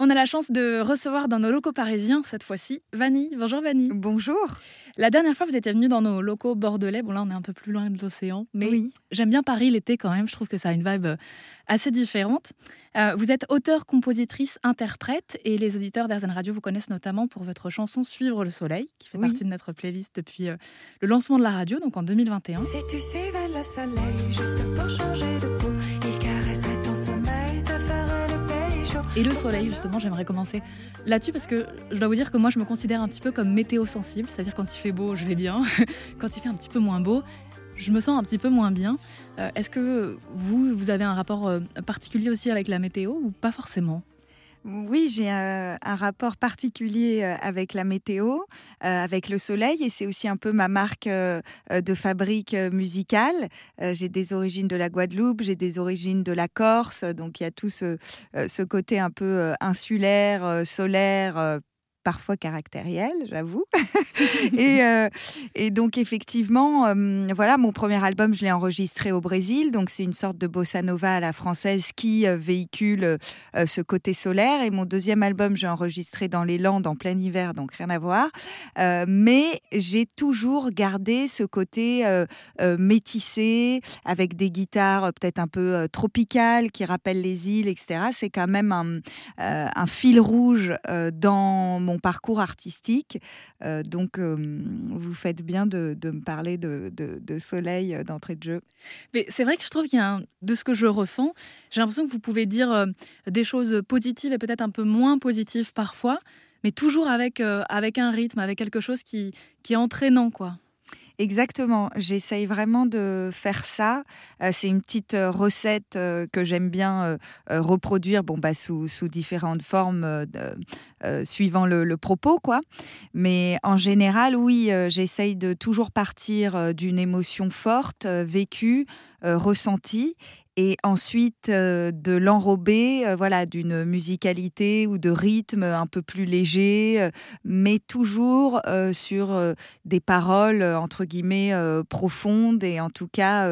On a la chance de recevoir dans nos locaux parisiens, cette fois-ci, Vanille. Bonjour Vanille. Bonjour. La dernière fois, vous étiez venue dans nos locaux bordelais. Bon, là, on est un peu plus loin de l'océan. Mais oui. j'aime bien Paris l'été quand même. Je trouve que ça a une vibe euh, assez différente. Euh, vous êtes auteur, compositrice, interprète. Et les auditeurs d'Airzen Radio vous connaissent notamment pour votre chanson Suivre le soleil, qui fait partie de notre playlist depuis euh, le lancement de la radio, donc en 2021. Si tu suivais le soleil juste pour changer de peau, il et le soleil, justement, j'aimerais commencer là-dessus parce que je dois vous dire que moi, je me considère un petit peu comme météo sensible, c'est-à-dire quand il fait beau, je vais bien. quand il fait un petit peu moins beau, je me sens un petit peu moins bien. Euh, est-ce que vous, vous avez un rapport euh, particulier aussi avec la météo ou pas forcément? Oui, j'ai un, rapport particulier euh, avec la météo, euh, avec le soleil, et c'est aussi un peu ma marque euh, de fabrique musicale. j'ai des origines de la Guadeloupe, j'ai des origines de la Corse, donc il y a tout ce, ce côté un peu insulaire, solaire, parfois caractériel, j'avoue. et, euh, et, donc effectivement, euh, voilà, mon premier album, je l'ai enregistré au Brésil, donc c'est une sorte de bossa nova à la française qui euh, véhicule ce côté solaire. Et mon deuxième album, j'ai enregistré dans les Landes en plein hiver, donc rien à voir. mais j'ai toujours gardé ce côté métissé, avec des guitares peut-être un peu tropicales qui rappellent les îles, etc. C'est quand même un, un fil rouge dans mon parcours artistique. Euh, donc, vous faites bien de, me parler de, soleil euh, d'entrée de jeu. Mais c'est vrai que je trouve qu'il y a de ce que je ressens, j'ai l'impression que vous pouvez dire des choses positives et peut-être un peu moins positives parfois, mais toujours avec, avec un rythme, avec quelque chose qui, qui est entraînant, quoi. Exactement, j'essaye vraiment de faire ça. Euh, c'est une petite euh, recette euh, que j'aime bien reproduire bon, bah, sous, différentes formes suivant le, propos. quoi. Mais en général, oui, j'essaye de toujours partir d'une émotion forte, vécue, ressentie, et ensuite euh, de l'enrober euh, voilà d'une musicalité ou de rythme un peu plus léger euh, mais toujours sur des paroles entre guillemets profondes et en tout cas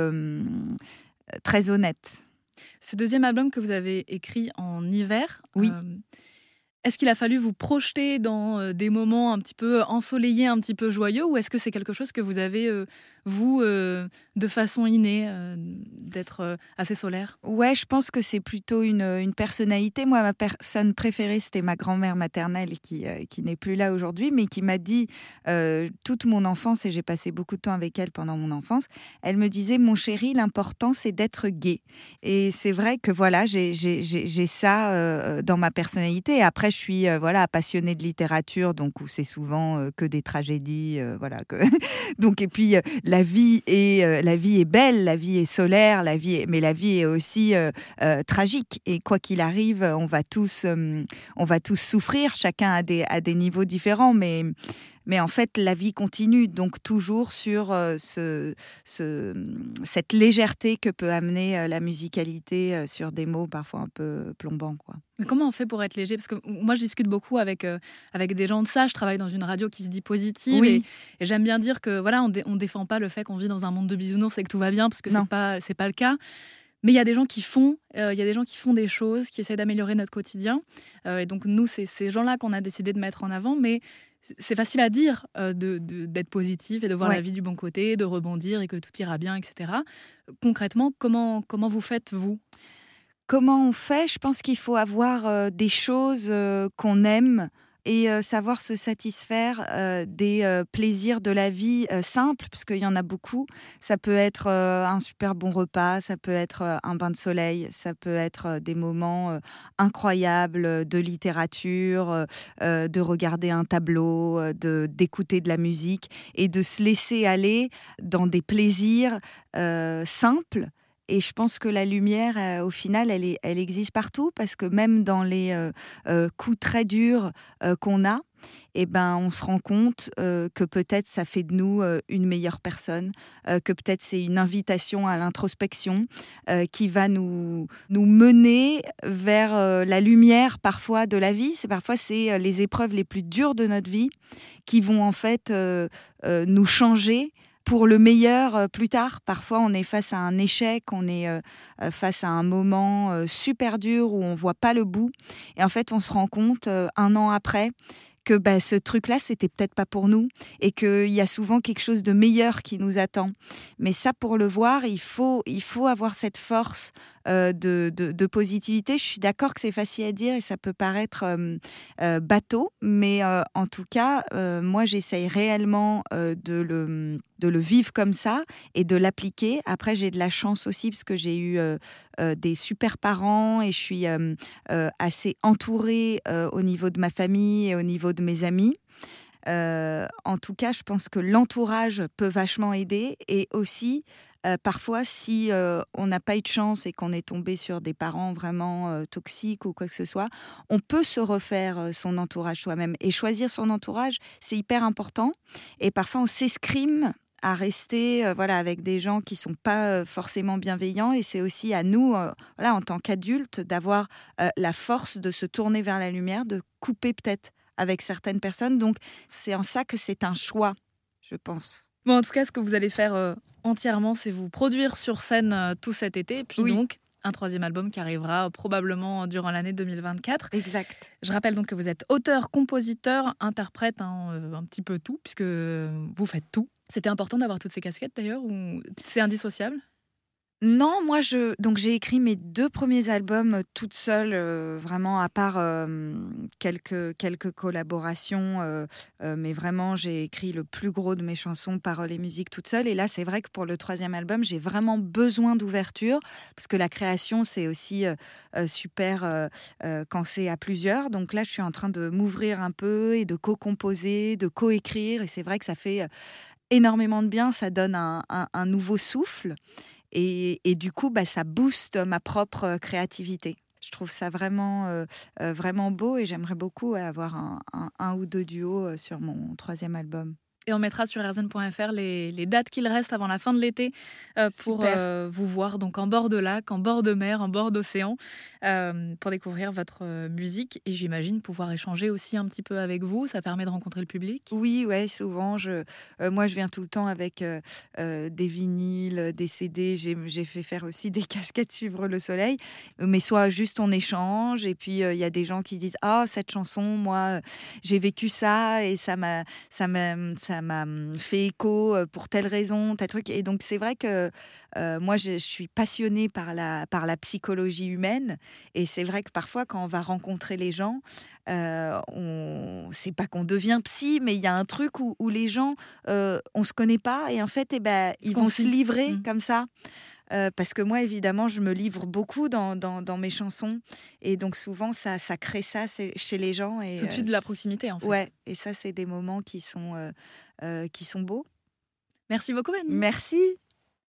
très honnêtes. Ce deuxième album que vous avez écrit en hiver, oui. Est-ce qu'il a fallu vous projeter dans des moments un petit peu ensoleillés, un petit peu joyeux, ou est-ce que c'est quelque chose que vous avez, vous, euh, de façon innée, d'être assez solaire? Ouais, je pense que c'est plutôt une, personnalité. Moi, ma personne préférée, c'était ma grand-mère maternelle, qui, qui n'est plus là aujourd'hui, mais qui m'a dit toute mon enfance, et j'ai passé beaucoup de temps avec elle pendant mon enfance, elle me disait, mon chéri, l'important, c'est d'être gay. Et c'est vrai que voilà, j'ai ça dans ma personnalité. Après, je suis euh, voilà passionnée de littérature, donc où c'est souvent euh, que des tragédies, euh, voilà. Donc et puis la est la vie est belle, la vie est solaire, mais la vie est aussi tragique. Et quoi qu'il arrive, on va tous on va tous souffrir, chacun à des à des niveaux différents, mais mais en fait, la vie continue, donc toujours sur euh, ce, cette légèreté que peut amener euh, la musicalité euh, sur des mots parfois un peu plombants. Quoi. Mais comment on fait pour être léger? Parce que moi, je discute beaucoup avec, avec des gens de ça. Je travaille dans une radio qui se dit positive. Et, j'aime bien dire que voilà, on ne défend pas le fait qu'on vit dans un monde de bisounours et que tout va bien, parce que ce n'est pas, pas le cas. Mais il y a des gens qui font, il y a des gens qui font des choses, qui essaient d'améliorer notre quotidien. et donc nous, c'est ces gens-là qu'on a décidé de mettre en avant. Mais c'est facile à dire euh, d'être positif et de voir la vie du bon côté, de rebondir et que tout ira bien, etc. Concrètement, comment, comment vous faites, vous? Comment on fait? Je pense qu'il faut avoir euh, des choses euh, qu'on aime et savoir se satisfaire des plaisirs de la vie simples, parce qu'il y en a beaucoup. Ça peut être un super bon repas, ça peut être un bain de soleil, ça peut être des moments incroyables de littérature, de regarder un tableau, de d'écouter de la musique et de se laisser aller dans des plaisirs simples et je pense que la lumière, euh, au final, elle, existe partout parce que même dans les euh, euh, coups très durs qu'on a, eh ben, on se rend compte que peut-être ça fait de nous une meilleure personne, que peut-être c'est une invitation à l'introspection qui va nous, nous mener vers la lumière parfois de la vie. C'est parfois c'est les épreuves les plus dures de notre vie qui vont en fait nous changer pour le meilleur plus tard. Parfois, on est face à un échec, on est face à un moment super dur où on voit pas le bout. Et en fait, on se rend compte un an après que bah, ce truc-là, c'était peut-être pas pour nous et qu'il y a souvent quelque chose de meilleur qui nous attend. Mais ça, pour le voir, il faut, il faut avoir cette force euh, de, de, positivité. Je suis d'accord que c'est facile à dire et ça peut paraître euh, euh, bateau, mais en tout cas, moi, j'essaye réellement de, le, de le vivre comme ça et de l'appliquer. Après, j'ai de la chance aussi parce que j'ai eu des super parents et je suis assez entourée au niveau de ma famille et au niveau de mes amis. en tout cas, je pense que l'entourage peut vachement aider et aussi euh, parfois, si euh, on n'a pas eu de chance et qu'on est tombé sur des parents vraiment euh, toxiques ou quoi que ce soit, on peut se refaire son entourage soi-même. Et choisir son entourage, c'est hyper important. Et parfois, on s'escrime à rester voilà avec des gens qui sont pas forcément bienveillants et c'est aussi à nous voilà en tant qu'adultes d'avoir la force de se tourner vers la lumière de couper peut-être avec certaines personnes donc c'est en ça que c'est un choix je pense Bon, en tout cas, ce que vous allez faire euh, entièrement, c'est vous produire sur scène euh, tout cet été. Puis donc, un troisième album qui arrivera probablement durant l'année 2024. Exact. Je rappelle donc que vous êtes auteur, compositeur, interprète, hein, euh, un petit peu tout, puisque vous faites tout. C'était important d'avoir toutes ces casquettes d'ailleurs, ou c'est indissociable? Non, moi je donc j'ai écrit mes deux premiers albums toute seule, euh, vraiment à part euh, quelques quelques collaborations, euh, mais vraiment j'ai écrit le plus gros de mes chansons, paroles et musique toute seule. Et là, c'est vrai que pour le troisième album, j'ai vraiment besoin d'ouverture parce que la création c'est aussi super quand c'est à plusieurs. Donc là, je suis en train de m'ouvrir un peu et de co-composer, de co-écrire. Et c'est vrai que ça fait énormément de bien, ça donne un nouveau souffle. Et, du coup, bah, ça booste ma propre euh, créativité. Je trouve ça vraiment, euh, euh, vraiment beau et j'aimerais beaucoup avoir un, ou deux duos sur mon troisième album. Et on mettra sur rzn.fr les, les, dates qu'il reste avant la fin de l'été euh, pour euh, vous voir donc en bord de lac, en bord de mer, en bord d'océan, euh, pour découvrir votre musique et j'imagine pouvoir échanger aussi un petit peu avec vous. Ça permet de rencontrer le public. Oui, ouais, souvent. Je, moi, je viens tout le temps avec des vinyles, des CD. J'ai fait faire aussi des casquettes suivre le soleil, mais soit juste on échange et puis il y a des gens qui disent ah cette chanson, moi j'ai vécu ça et ça m'a ça m'a ça m'a hum, fait écho euh, pour telle raison, tel truc. Et donc, c'est vrai que euh, moi, je, suis passionnée par la, par la psychologie humaine. Et c'est vrai que parfois, quand on va rencontrer les gens, euh, on c'est pas qu'on devient psy, mais il y a un truc où, où les gens, euh, on se connaît pas. Et en fait, eh ben, ils vont se livrer mmh. comme ça. Parce que moi, évidemment, je me livre beaucoup dans, dans, mes chansons. Et donc, souvent, ça, ça crée ça chez les gens. Et, Tout de suite de la proximité, en fait. Ouais, et ça, c'est des moments qui sont, qui sont beaux. Merci beaucoup, Annie. Merci.